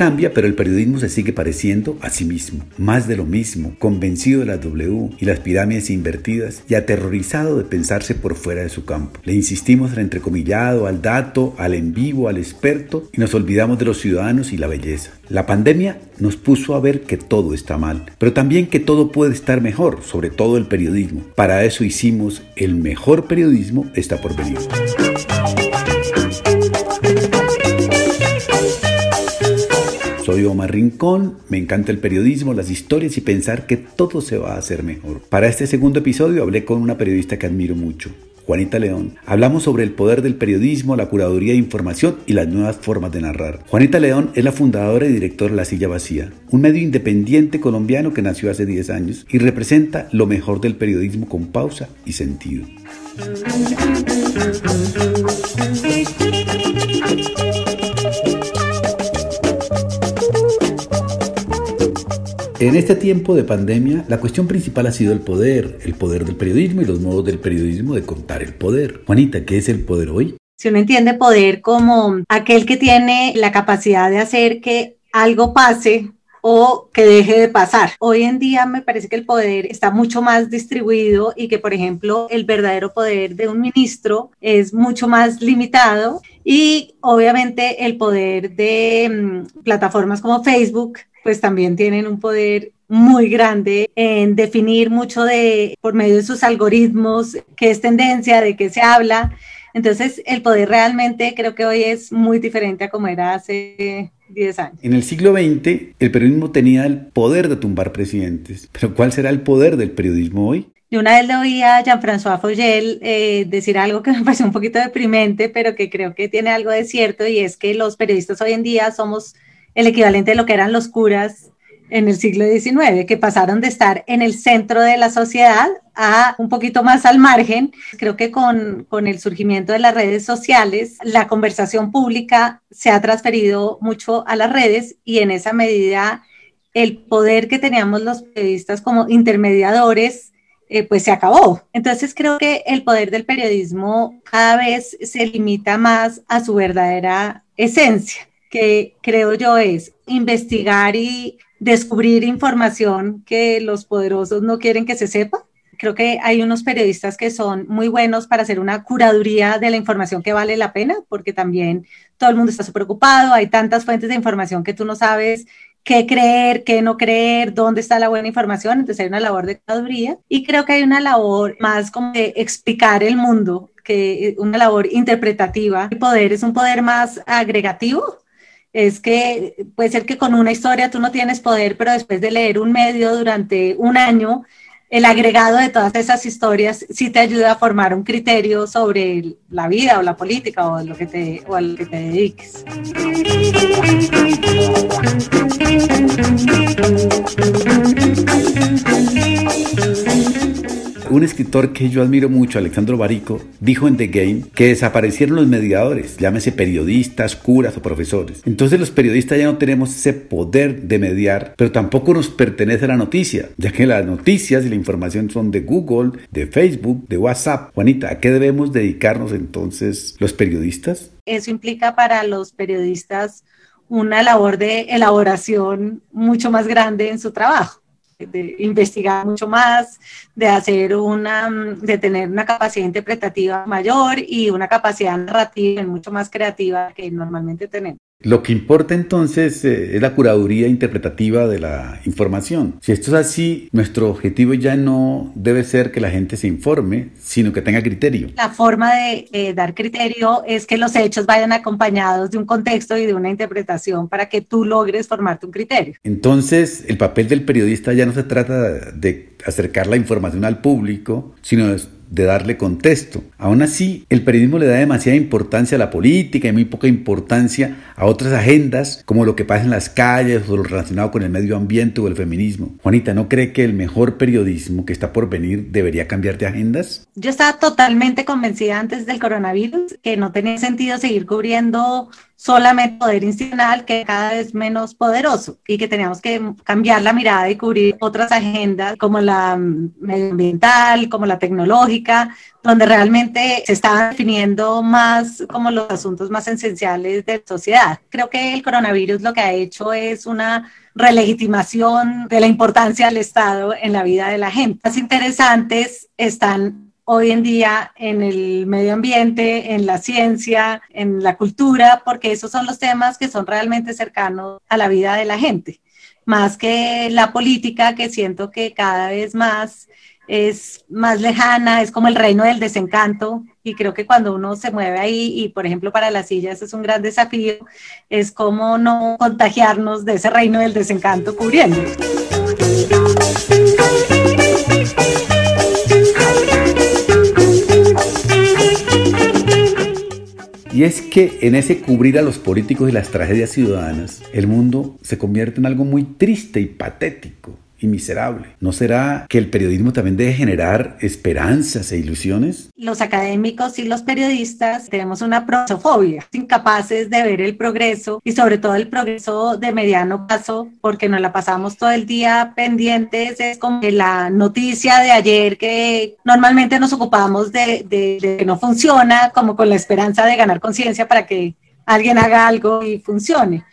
Cambia, pero el periodismo se sigue pareciendo a sí mismo. Más de lo mismo, convencido de la W y las pirámides invertidas y aterrorizado de pensarse por fuera de su campo. Le insistimos al entrecomillado, al dato, al en vivo, al experto y nos olvidamos de los ciudadanos y la belleza. La pandemia nos puso a ver que todo está mal, pero también que todo puede estar mejor, sobre todo el periodismo. Para eso hicimos el mejor periodismo está por venir. Soy Omar Rincón, me encanta el periodismo, las historias y pensar que todo se va a hacer mejor. Para este segundo episodio hablé con una periodista que admiro mucho, Juanita León. Hablamos sobre el poder del periodismo, la curaduría de información y las nuevas formas de narrar. Juanita León es la fundadora y directora de La Silla Vacía, un medio independiente colombiano que nació hace 10 años y representa lo mejor del periodismo con pausa y sentido. En este tiempo de pandemia, la cuestión principal ha sido el poder, el poder del periodismo y los modos del periodismo de contar el poder. Juanita, ¿qué es el poder hoy? Si uno entiende poder como aquel que tiene la capacidad de hacer que algo pase o que deje de pasar. Hoy en día me parece que el poder está mucho más distribuido y que, por ejemplo, el verdadero poder de un ministro es mucho más limitado y obviamente el poder de mm, plataformas como Facebook pues también tienen un poder muy grande en definir mucho de, por medio de sus algoritmos, qué es tendencia, de qué se habla. Entonces, el poder realmente creo que hoy es muy diferente a como era hace 10 años. En el siglo XX, el periodismo tenía el poder de tumbar presidentes, pero ¿cuál será el poder del periodismo hoy? Yo una vez le oí a Jean-François Fougel eh, decir algo que me pareció un poquito deprimente, pero que creo que tiene algo de cierto, y es que los periodistas hoy en día somos el equivalente de lo que eran los curas en el siglo XIX, que pasaron de estar en el centro de la sociedad a un poquito más al margen. Creo que con, con, el surgimiento de las redes sociales, la conversación pública se ha transferido mucho a las redes y en esa medida el poder que teníamos los periodistas como intermediadores, eh, pues se acabó. Entonces creo que el poder del periodismo cada vez se limita más a su verdadera esencia que creo yo es investigar y descubrir información que los poderosos no quieren que se sepa. Creo que hay unos periodistas que son muy buenos para hacer una curaduría de la información que vale la pena, porque también todo el mundo está súper ocupado, hay tantas fuentes de información que tú no sabes qué creer, qué no creer, dónde está la buena información, entonces hay una labor de curaduría y creo que hay una labor más como de explicar el mundo, que una labor interpretativa. El poder es un poder más agregativo, es que puede ser que con una historia tú no tienes poder, pero después de leer un medio durante un año, el agregado de todas esas historias sí te ayuda a formar un criterio sobre la vida o la política o, lo que te, o a lo que te dediques un escritor que yo admiro mucho, Alexandro Barico, dijo en The Game que desaparecieron los mediadores, llámese periodistas, curas o profesores. Entonces los periodistas ya no tenemos ese poder de mediar, pero tampoco nos pertenece la noticia, ya que las noticias y la información son de Google, de Facebook, de WhatsApp. Juanita, ¿a qué debemos dedicarnos entonces los periodistas? Eso implica para los periodistas una labor de elaboración mucho más grande en su trabajo de investigar mucho más, de hacer una, de tener una capacidad interpretativa mayor y una capacidad narrativa mucho más creativa que normalmente tenemos. Lo que importa entonces eh, es la curaduría interpretativa de la información. Si esto es así, nuestro objetivo ya no debe ser que la gente se informe, sino que tenga criterio. La forma de eh, dar criterio es que los hechos vayan acompañados de un contexto y de una interpretación para que tú logres formarte un criterio. Entonces, el papel del periodista ya no se trata de acercar la información al público, sino de de darle contexto. Aún así, el periodismo le da demasiada importancia a la política y muy poca importancia a otras agendas como lo que pasa en las calles o lo relacionado con el medio ambiente o el feminismo. Juanita, ¿no cree que el mejor periodismo que está por venir debería cambiar de agendas? Yo estaba totalmente convencida antes del coronavirus que no tenía sentido seguir cubriendo solamente poder institucional que cada vez menos poderoso y que teníamos que cambiar la mirada y cubrir otras agendas como la medioambiental, como la tecnológica, donde realmente se estaban definiendo más como los asuntos más esenciales de la sociedad. Creo que el coronavirus lo que ha hecho es una relegitimación de la importancia del Estado en la vida de la gente. Más interesantes están hoy en día en el medio ambiente, en la ciencia, en la cultura, porque esos son los temas que son realmente cercanos a la vida de la gente, más que la política que siento que cada vez más es más lejana, es como el reino del desencanto y creo que cuando uno se mueve ahí y por ejemplo para las sillas es un gran desafío, es como no contagiarnos de ese reino del desencanto cubriendo. Y es que en ese cubrir a los políticos y las tragedias ciudadanas, el mundo se convierte en algo muy triste y patético y miserable. ¿No será que el periodismo también debe generar esperanzas e ilusiones? Los académicos y los periodistas tenemos una prosofobia, incapaces de ver el progreso y sobre todo el progreso de mediano plazo, porque nos la pasamos todo el día pendientes. Es como la noticia de ayer que normalmente nos ocupamos de, de que no funciona, como con la esperanza de ganar conciencia para que alguien haga algo y funcione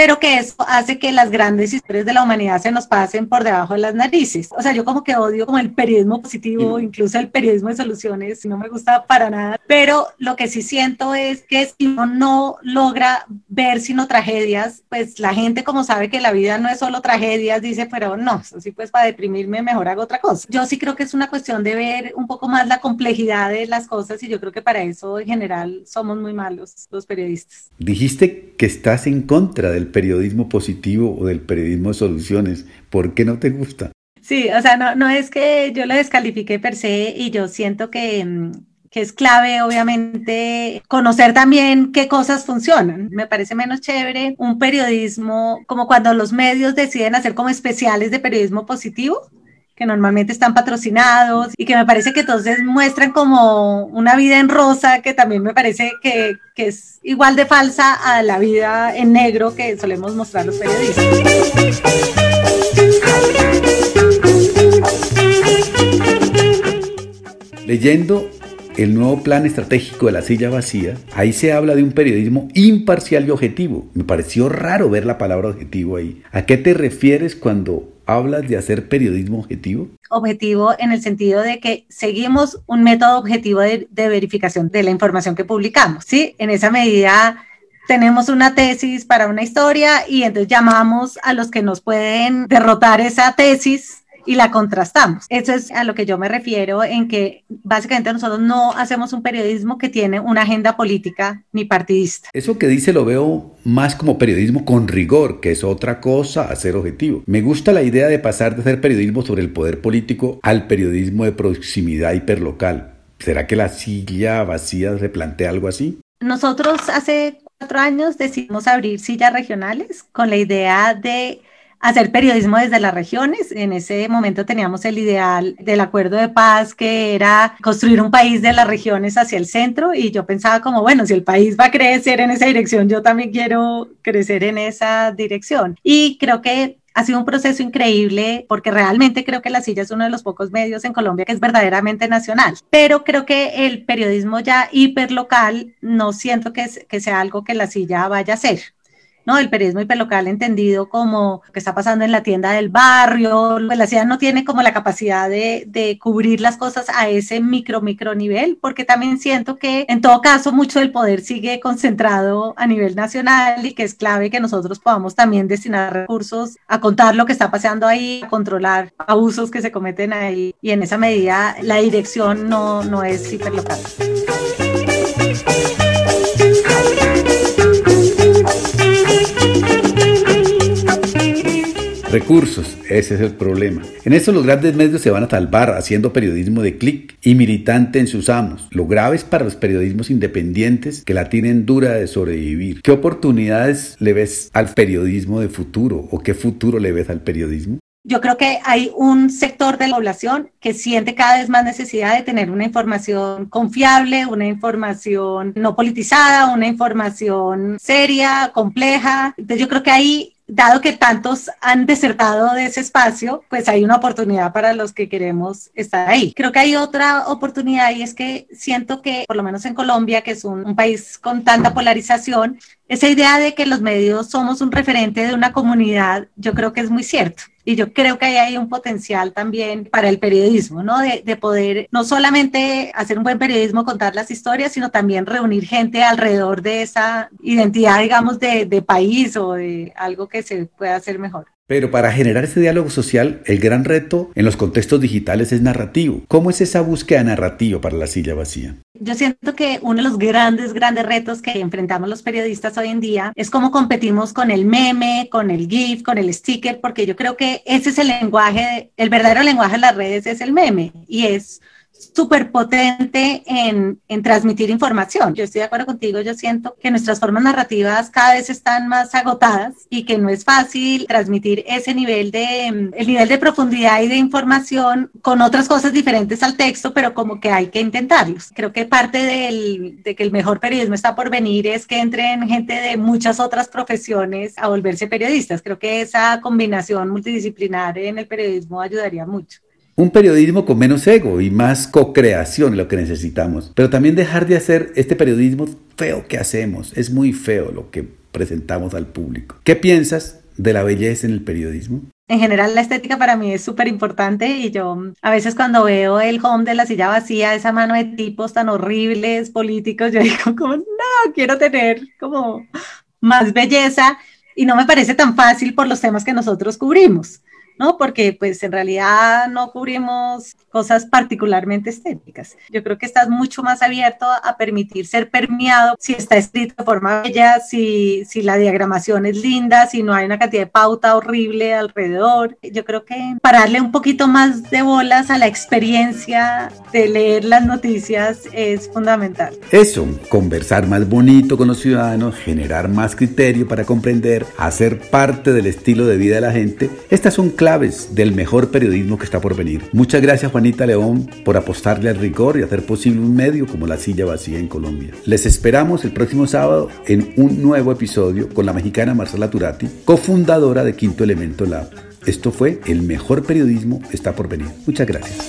pero que eso hace que las grandes historias de la humanidad se nos pasen por debajo de las narices. O sea, yo como que odio como el periodismo positivo, incluso el periodismo de soluciones, no me gusta para nada, pero lo que sí siento es que si uno no logra ver sino tragedias, pues la gente como sabe que la vida no es solo tragedias, dice, pero no, así pues para deprimirme mejor hago otra cosa. Yo sí creo que es una cuestión de ver un poco más la complejidad de las cosas y yo creo que para eso en general somos muy malos los periodistas. Dijiste que estás en contra de del periodismo positivo o del periodismo de soluciones. ¿Por qué no te gusta? Sí, o sea, no, no es que yo lo descalifique per se y yo siento que, mm, que es clave, obviamente, conocer también qué cosas funcionan. Me parece menos chévere un periodismo como cuando los medios deciden hacer como especiales de periodismo positivo que normalmente están patrocinados y que me parece que entonces muestran como una vida en rosa que también me parece que, que es igual de falsa a la vida en negro que solemos mostrar los periodistas. Leyendo el nuevo plan estratégico de la silla vacía, ahí se habla de un periodismo imparcial y objetivo. Me pareció raro ver la palabra objetivo ahí. ¿A qué te refieres cuando hablas de hacer periodismo objetivo? Objetivo en el sentido de que seguimos un método objetivo de, verificación de la información que publicamos, ¿sí? En esa medida tenemos una tesis para una historia y entonces llamamos a los que nos pueden derrotar esa tesis y la contrastamos. Eso es a lo que yo me refiero en que básicamente nosotros no hacemos un periodismo que tiene una agenda política ni partidista. Eso que dice lo veo más como periodismo con rigor, que es otra cosa a ser objetivo. Me gusta la idea de pasar de hacer periodismo sobre el poder político al periodismo de proximidad hiperlocal. ¿Será que la silla vacía replantea algo así? Nosotros hace cuatro años decidimos abrir sillas regionales con la idea de hacer periodismo desde las regiones. En ese momento teníamos el ideal del acuerdo de paz, que era construir un país de las regiones hacia el centro, y yo pensaba como, bueno, si el país va a crecer en esa dirección, yo también quiero crecer en esa dirección. Y creo que ha sido un proceso increíble porque realmente creo que La Silla es uno de los pocos medios en Colombia que es verdaderamente nacional, pero creo que el periodismo ya hiperlocal no siento que, que sea algo que La Silla vaya a hacer. ¿No? El periodismo hiperlocal entendido como lo que está pasando en la tienda del barrio. Pues la ciudad no tiene como la capacidad de, de, cubrir las cosas a ese micro, micro nivel, porque también siento que en todo caso mucho del poder sigue concentrado a nivel nacional y que es clave que nosotros podamos también destinar recursos a contar lo que está pasando ahí, a controlar abusos que se cometen ahí y en esa medida la dirección no, no es hiperlocal. Ese es el problema. En eso los grandes medios se van a salvar haciendo periodismo de clic y militante en sus amos. Lo grave es para los periodismos independientes que la tienen dura de sobrevivir. ¿Qué oportunidades le ves al periodismo de futuro o qué futuro le ves al periodismo? Yo creo que hay un sector de la población que siente cada vez más necesidad de tener una información confiable, una información no politizada, una información seria, compleja. Entonces yo creo que ahí dado que tantos han desertado de ese espacio, pues hay una oportunidad para los que queremos estar ahí. Creo que hay otra oportunidad y es que siento que, por lo menos en Colombia, que es un, un país con tanta polarización, esa idea de que los medios somos un referente de una comunidad, yo creo que es muy cierto. Y yo creo que ahí hay un potencial también para el periodismo, ¿no? De, de, poder no solamente hacer un buen periodismo, contar las historias, sino también reunir gente alrededor de esa identidad, digamos, de, de país o de algo que se pueda hacer mejor. Pero para generar ese diálogo social, el gran reto en los contextos digitales es narrativo. ¿Cómo es esa búsqueda narrativa para la silla vacía? Yo siento que uno de los grandes, grandes retos que enfrentamos los periodistas hoy en día es cómo competimos con el meme, con el GIF, con el sticker, porque yo creo que ese es el lenguaje, el verdadero lenguaje de las redes es el meme y es súper potente en, en, transmitir información. Yo estoy de acuerdo contigo, yo siento que nuestras formas narrativas cada vez están más agotadas y que no es fácil transmitir ese nivel de, el nivel de profundidad y de información con otras cosas diferentes al texto, pero como que hay que intentarlos. Creo que parte de que el mejor periodismo está por venir es que entren gente de muchas otras profesiones a volverse periodistas. Creo que esa combinación multidisciplinar en el periodismo ayudaría mucho. Un periodismo con menos ego y más co-creación, lo que necesitamos. Pero también dejar de hacer este periodismo feo que hacemos. Es muy feo lo que presentamos al público. ¿Qué piensas de la belleza en el periodismo? En general, la estética para mí es súper importante y yo a veces cuando veo el home de la silla vacía, esa mano de tipos tan horribles, políticos, yo digo como, no, quiero tener como más belleza y no me parece tan fácil por los temas que nosotros cubrimos. ¿No? Porque pues en realidad no cubrimos cosas particularmente estéticas. Yo creo que estás mucho más abierto a permitir ser permeado si está escrito de forma bella, si, si la diagramación es linda, si no hay una cantidad de pauta horrible alrededor. Yo creo que para darle un poquito más de bolas a la experiencia de leer las noticias es fundamental. Eso, conversar más bonito con los ciudadanos, generar más criterio para comprender, hacer parte del estilo de vida de la gente, estas son claves del mejor periodismo que está por venir. Muchas gracias Juanita León por apostarle al rigor y hacer posible un medio como La Silla Vacía en Colombia. Les esperamos el próximo sábado en un nuevo episodio con la mexicana Marcela Turati, cofundadora de Quinto Elemento Lab. Esto fue El mejor periodismo está por venir. Muchas gracias.